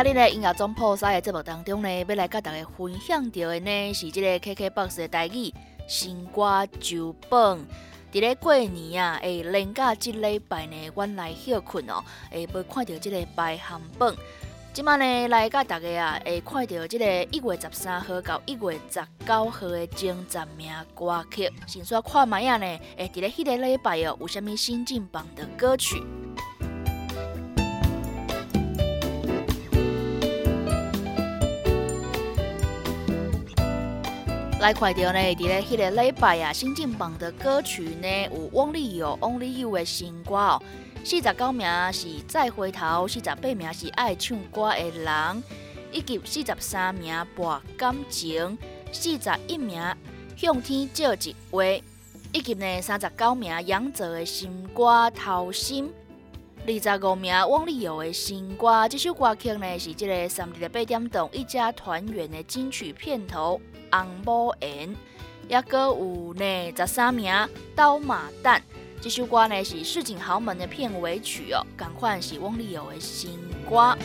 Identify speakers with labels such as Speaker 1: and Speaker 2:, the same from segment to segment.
Speaker 1: 今日咧音乐总破塞的节目当中呢，要来甲大家分享到的呢是这个 KKBOX 的台语新歌酒本。伫咧过年啊，会连假即礼拜呢，阮来休困哦，会要看到即个排行榜。即摆呢，来甲大家啊，会看到即个一月十三号到一月十九号的前十名歌曲。先说看卖啊呢，会伫咧迄个礼拜哦，有啥物新进榜的歌曲？来看到呢，伫咧迄个礼拜啊，新进榜的歌曲呢，有汪丽友、Only You 的新歌哦。四十九名是再回头，四十八名是爱唱歌的人，以及四十三名博感情，四十一名向天借一话，以及呢三十九名杨泽的新歌偷心。二十五名汪丽友的新歌，这首歌曲呢是即个三日的八点档一家团圆的金曲片头《红毛言》，也阁有呢十三名刀马旦，这首歌呢是市井豪门的片尾曲哦，同款是汪丽友的新歌。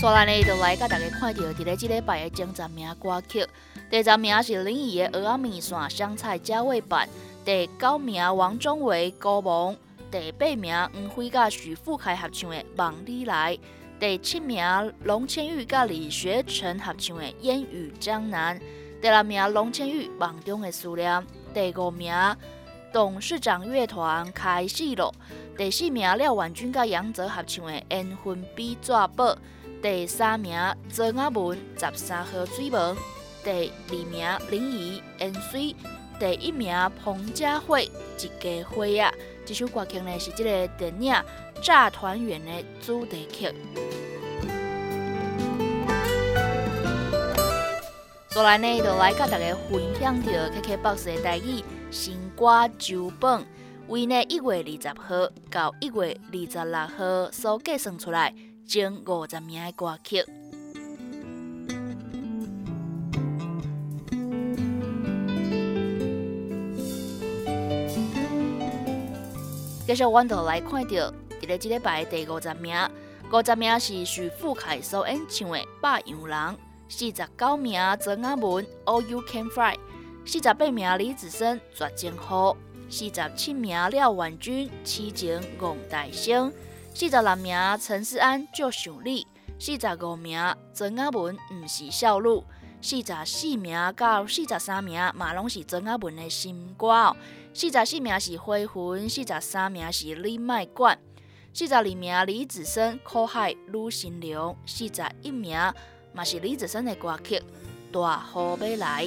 Speaker 1: 所以呢，就来甲大家看到伫咧即礼拜的前十名歌曲，第十名是林忆的《鹅仔面线香菜加味版》。第九名王中伟《高梦》，第八名黄辉甲许富凯合唱的《梦里来》，第七名龙千玉甲李学成合唱的《烟雨江南》，第六名龙千玉《梦中的思念》，第五名董事长乐团开始了，第四名廖婉君甲杨泽合唱的《缘分比纸宝》，第三名曾阿文《十三号水门》，第二名林怡《烟水》。第一名彭佳慧《一家花啊》，这首歌曲呢是这个电影《炸团圆》的主题曲。所来呢，就来甲大家分享到 KKBOX 的台语新歌酒本，为呢一月二十号到一月二十六号所计算出来前五十名的歌曲。继续，阮就来看到，伫咧即礼拜第五十名，五十名是徐富凯所演唱的《百样人》，四十九名曾雅文《All You Can Fly》，四十八名李子森《绝情号》，四十七名廖婉君《痴情戆大生》，四十六名陈思安《就想你》，四十五名曾雅文《毋是笑路》，四十四名到四十三名嘛拢是曾雅文的新歌。四十四名是灰魂，四十三名是李麦冠，四十二名李子森《苦海女神流》，四十一名嘛是李子森的歌曲《大雨要来》。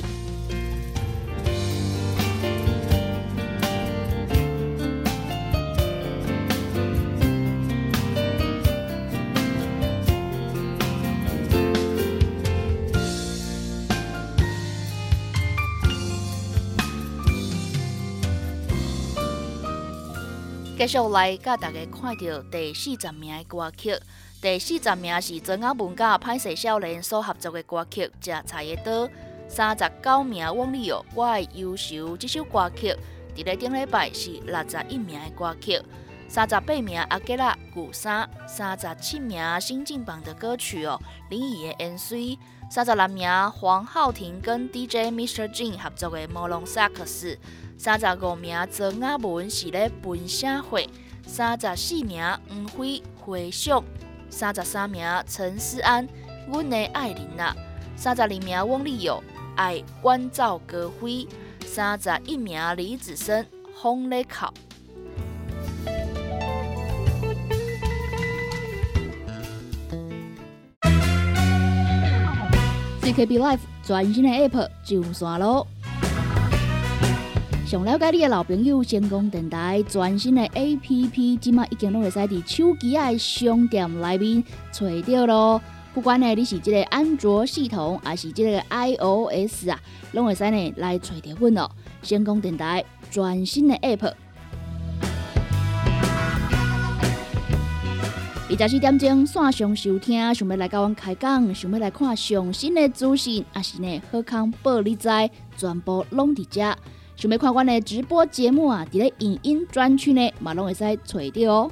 Speaker 1: 继续来甲大家看到第四十名的歌曲，第四十名是曾阿文甲歹势少年所合作的歌曲《食菜的刀》。三十九名汪丽友《我的忧愁》这首歌曲，伫咧顶礼拜是六十一名的歌曲。三十八名阿吉拉《古山》，三十七名新进榜的歌曲哦，林忆的《N C》。三十六名黄浩庭跟 DJ Mr. Jin 合作的《魔龙萨克斯》。三十五名曾阿文是咧分社会，三十四名黄辉回想，三十三名陈思安阮的爱人啊，三十二名汪丽友爱关照歌辉，三十一名李子森风咧哭。K B Life 全新的 App 上线咯！想了解你的老朋友，成功电台全新的 App，即马已经拢会使伫手机的商店内面找到咯。不管呢你是即个安卓系统，还是即个 iOS 啊，拢会使呢来找到阮哦。成功电台全新的 App。十四点钟线上收听，想要来跟阮开讲，想要来看上新的资讯，也是呢好康报你知，全部拢伫遮。想要看阮的直播节目啊，伫咧影音专区呢，嘛拢会使找到哦。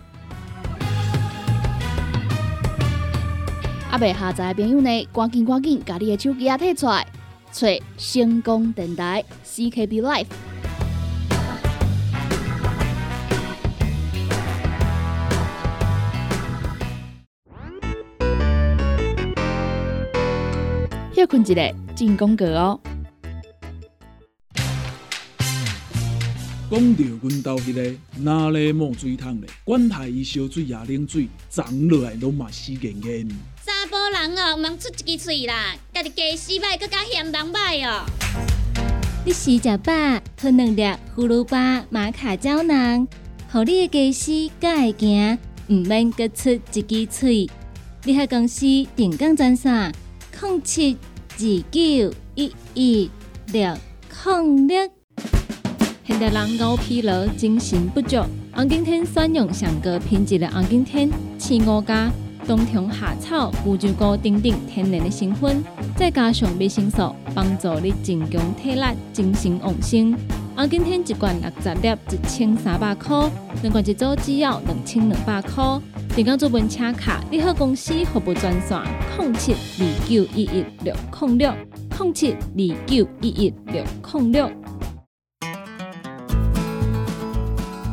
Speaker 1: 还未下载的朋友呢，赶紧赶紧，把你的手机啊摕出来，找成功电台 CKB Life。休困一下，进广告哦。
Speaker 2: 讲到阮兜迄个哪里冒水桶咧，管他伊烧水也冷水，长落来拢嘛死严严。
Speaker 3: 查甫人哦，毋通出一支喙啦，家己家洗歹，更加嫌人歹哦。
Speaker 4: 你食食饱，吞两粒葫芦巴、马卡胶囊，互你的家洗才会行，毋免各出一支喙。你喺公司定岗赚啥？零七二九一一六零六。现代人熬疲劳，精神不足。红景天选用上高品质的红景天，青五加冬虫夏草、乌鸡菇等等天然的成分，再加上维生素，帮助你增强体力、精神旺盛。红景天一罐六十粒，一千三百块；两罐一组只要两千两百块。订购做本车卡，你好公司服务专线：零七二九一一六零六零七二九一一六零六。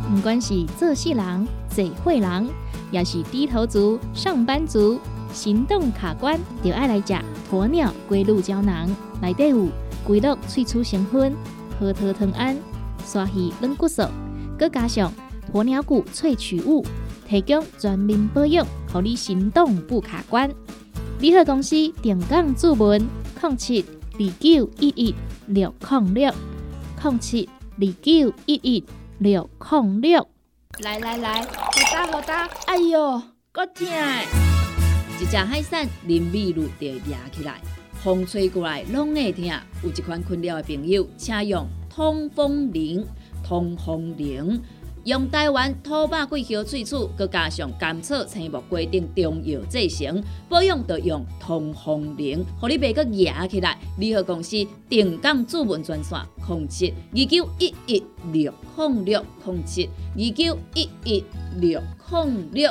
Speaker 5: 不管是做事人、嘴会人，也是低头族、上班族，行动卡关，就爱来吃鸵鸟龟鹿胶囊。内底有龟鹿萃取成分，核桃藤胺、鲨鱼软骨素，佮加上鸵鸟骨萃取物，提供全面保养，让你行动不卡关。联合公司定岗注文：零七二九一一六零六零七二九一一。六控六，
Speaker 1: 来来来，好打好打，哎哟，够痛！
Speaker 6: 一只海扇淋米露就压起来，风吹过来拢会疼。有一款困扰的朋友，请用通风铃，通风铃。用台湾土白桂花萃取，佮加上甘草、青木、规定中药制成，保养要用通风灵，互你袂佮压起来。联合公司定岗主文专线：零七二九一一六零六零七二九一一六零六。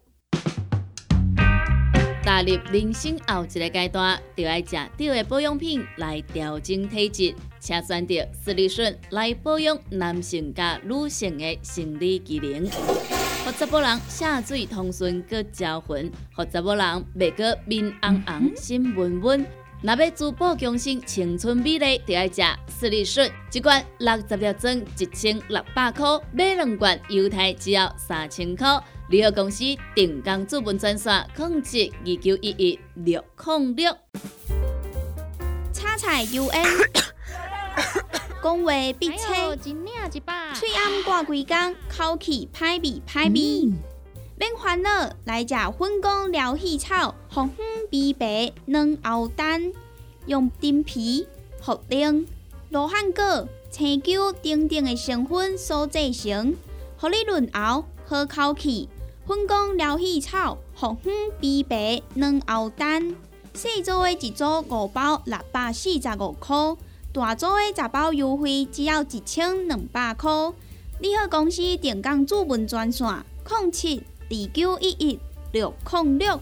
Speaker 6: 踏入人生后一个阶段，就要食对的保养品来调整体质。请选择斯利顺来保养男性加女性的生理机能，让查甫人下水通顺搁招魂，让查甫人袂过面红红心温温。若要珠宝强身、青春美丽，就要食斯利顺，一罐六十粒装，一千六百块；买两罐，犹太只要三千块。联合公司定岗资本专线：控制二九一一六零六。
Speaker 3: 叉彩 UN。讲话必切，嘴暗挂几工，口气歹味歹味。免烦恼，来食粉工疗气草，红粉枇杷软喉丹，用丁皮、茯苓、罗汉果、青椒等等的成分所制成，互你润喉好口气。粉工疗气草，红粉枇杷软喉丹，细组的一组五包，六百四十五块。大组的十包优惠只要一千两百块。你好，公司电工主文专线：零七二九一一六零六。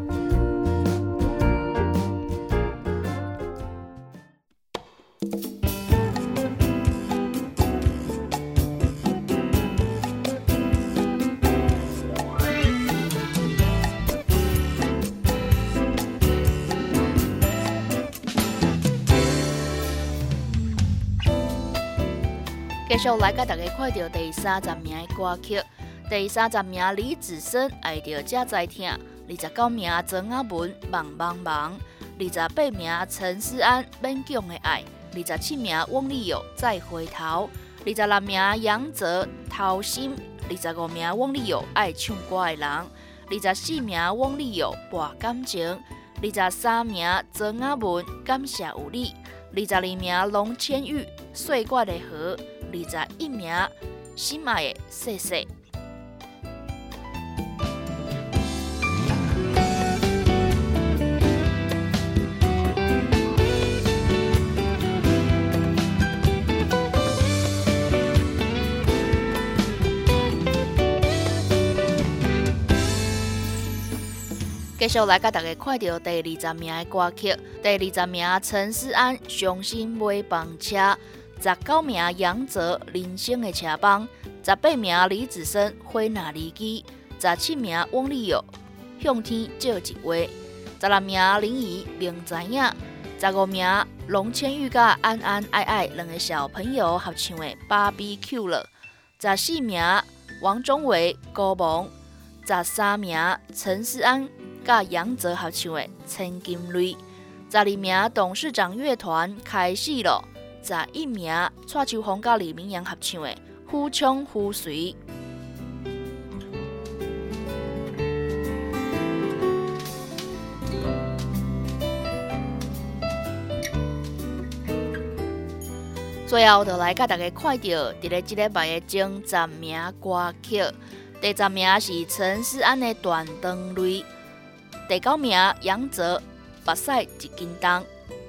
Speaker 1: 续来甲大家看到第三十名的歌曲，第三十名李子深爱着家在听，二十九名曾阿文忙忙忙，二十八名陈思安勉强的爱，二十七名翁立友再回头，二十六名杨泽掏心，二十五名翁立友爱唱歌的人，二十四名翁立友博感情，二十三名曾阿文感谢有你，二十二名龙千玉岁月的河。二十一名心爱的谢谢。继续来甲大家看到第二十名的歌曲，第二十名陈思安伤心买房车。十九名杨泽人生的车帮，十八名李子深花那离机，十七名汪丽友向天借一话，十六名林怡明知影，十五名龙千玉甲安安爱爱两个小朋友合唱的《芭比 Q》了，十四名王中伟高梦，十三名陈思安甲杨泽合唱的《千金泪》，十二名董事长乐团开始了。十一名蔡秋红甲李明阳合唱的《虎枪虎随》。最后，就来甲大家看到，伫咧即礼拜的前十名歌曲，第十名是陈思安的《断肠泪》，第九名杨泽《白晒一斤重》，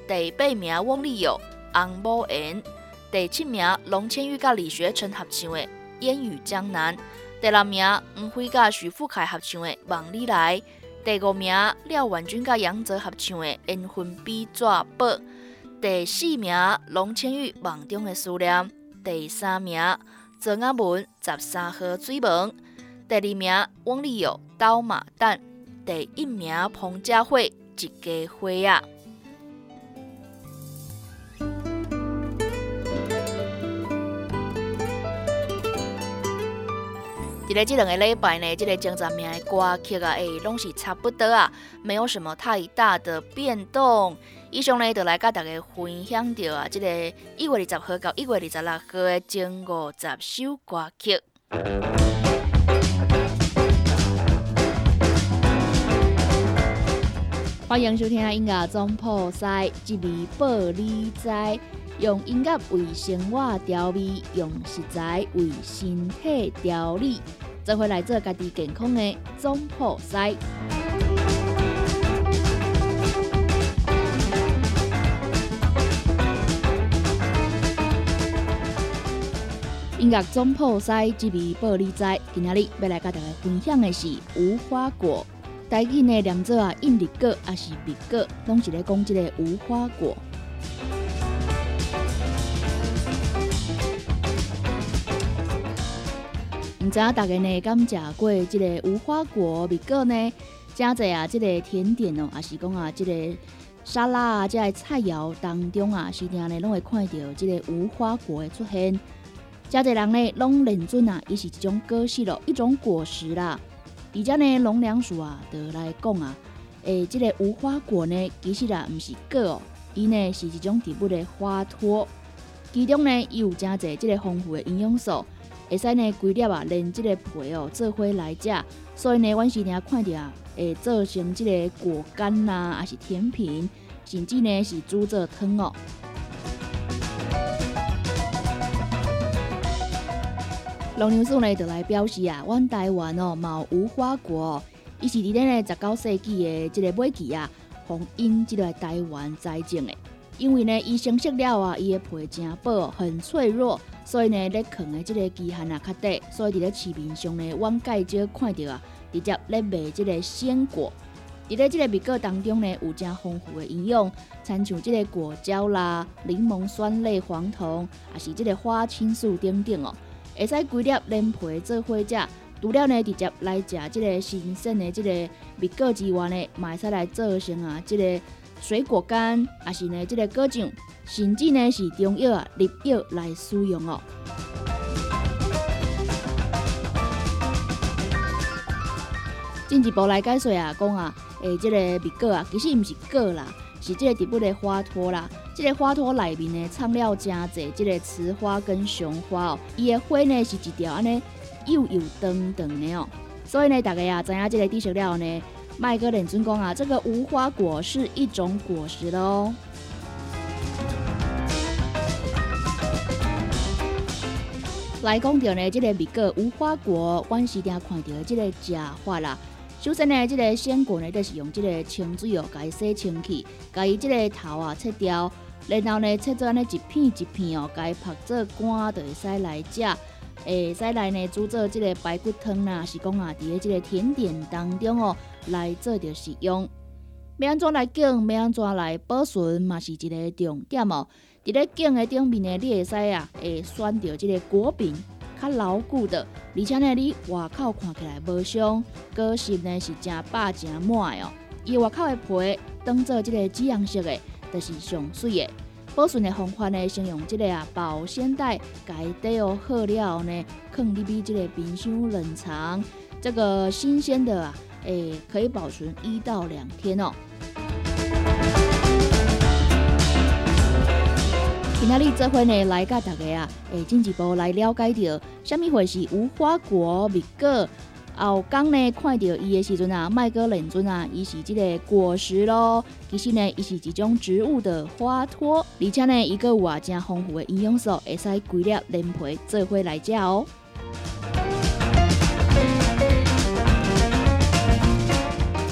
Speaker 1: 第八名汪丽友。红某言第七名，龙千玉甲李学成合唱的《烟雨江南》；第六名，黄辉甲徐富凯合唱的《梦里来》；第五名，廖婉君甲杨泽合唱的《缘分比纸薄》；第四名，龙千玉《梦中的思念》；第三名，曾阿文《十三号水门》；第二名，汪丽友《刀马旦》；第一名，彭佳慧《一家花啊》。即个即两个礼拜呢，即个前十名的歌曲啊，诶，拢是差不多啊，没有什么太大的变动。以上呢，就来甲大家分享到啊，即个一月二十号到一月二十六号的前五十首歌曲。欢迎收听音乐总破塞，一味报你知，用音乐为生活调味，用食材为身体调理。做回来做家己健康的总破塞。音乐总破塞，只为玻璃仔。今仔日要来甲大家分享的是无花果。台语呢念做啊，印尼果还是蜜果，拢是咧讲即个无花果。唔知影大家呢敢食过即个无花果蜜果呢？真济啊，即个甜点哦，也是讲啊，即个沙拉啊，即个菜肴当中啊，时常呢拢会看到即个无花果的出现。真济人呢拢认准啊，伊是一种果实咯，一种果实啦。而且呢，农粮署啊，就来讲啊，诶，即个无花果呢，其实啊，毋是果哦，伊呢是一种植物的花托，其中呢有真侪即个丰富的营养素。会使呢，规粒啊，连即个皮哦做花来食，所以呢，阮是常看着啊，会做成即个果干呐，还是甜品，甚至呢是煮做汤哦。农粮署呢就来表示啊，阮台湾哦，有无花果，伊是伫咧呢十九世纪的即个尾期啊，从英即个台湾栽种的。因为呢，伊生熟了啊，伊的皮真薄，很脆弱，所以呢，咧啃的即个期限啊较短，所以伫咧市面上呢，阮介少看到啊，直接咧卖即个鲜果。伫咧即个蜜果当中呢，有真丰富的营养，参像即个果胶啦、柠檬酸类、黄酮，也是即个花青素等等哦，会使规粒连皮做伙食。除了呢，直接来食即个新鲜的即个蜜果之外呢，嘛会使来做成啊即个。水果干，也是呢，这个果酱，甚至呢是中药啊、入药来使用哦。进一步来解说啊，讲啊，诶，这个蜜果啊，其实毋是果啦，是这个植物的花托啦。这个花托内面呢，藏了真侪这个雌花跟雄花哦，伊的花呢是一条安尼幼幼长长的哦。所以呢，大家啊，知影这个知识了呢？麦哥认真讲啊，这个无花果是一种果实的哦。来讲到呢，这个蜜果无花果，阮是定看到这个食法啦。首先呢，这个鲜果呢，就是用这个清水哦，甲伊洗清气，甲伊这个头啊切掉，然后呢切做安尼一片一片哦，甲伊拍做干，就会使来食。会使来呢煮做即个排骨汤啦，是讲啊，伫咧即个甜点当中哦，来做着使用。要安怎来拣，要安怎来保存，嘛是一个重点哦。伫咧拣的顶面呢，你会使啊，会选着即个果柄较牢固的，而且呢，你外口看起来无伤，果实呢是真饱真满哦。伊外口的皮当做即个紫红色的，就是上水的。保存的方法呢，先用这个啊保鲜袋盖底哦，好了后呢，放入去这个冰箱冷藏。这个新鲜的啊，诶，可以保存一到两天哦。今仔日这回呢，来甲大家啊，诶，进一步来了解到，什么会是无花果蜜果。后刚呢，看到伊的时阵啊，麦哥认准啊，伊是即个果实咯。其实呢，伊是一种植物的花托，而且呢，一个有啊真丰富的营养素，会使规粒连皮做伙来食哦。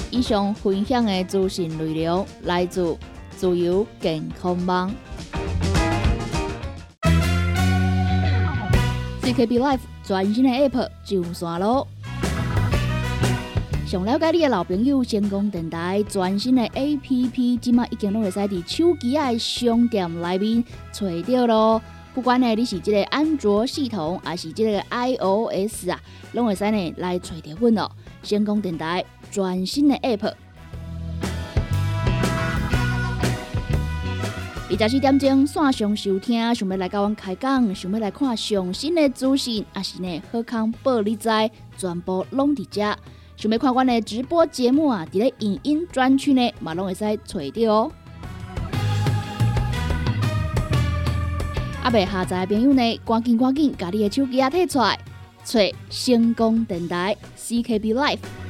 Speaker 1: 以上分享的资讯内容来自自由健康网。KB Life 全新的 App 上线咯！想了解你的老朋友，成功电台全新的 A P P，即马已经拢会使伫手机的商店内面找到咯。不管呢你是即个安卓系统，还是即个 I O S 啊，拢会使呢来找到阮哦。成功电台全新的 App，二十四点钟线上收听，想要来跟阮开讲，想要来看上新的资讯，还是呢好康报你知，全部拢伫遮。想要看阮的直播节目啊，伫咧影音专区呢，嘛拢会使找到哦。阿未下载的朋友呢，赶紧赶紧，把你的手机啊摕出来，找成功电台 CKB Life。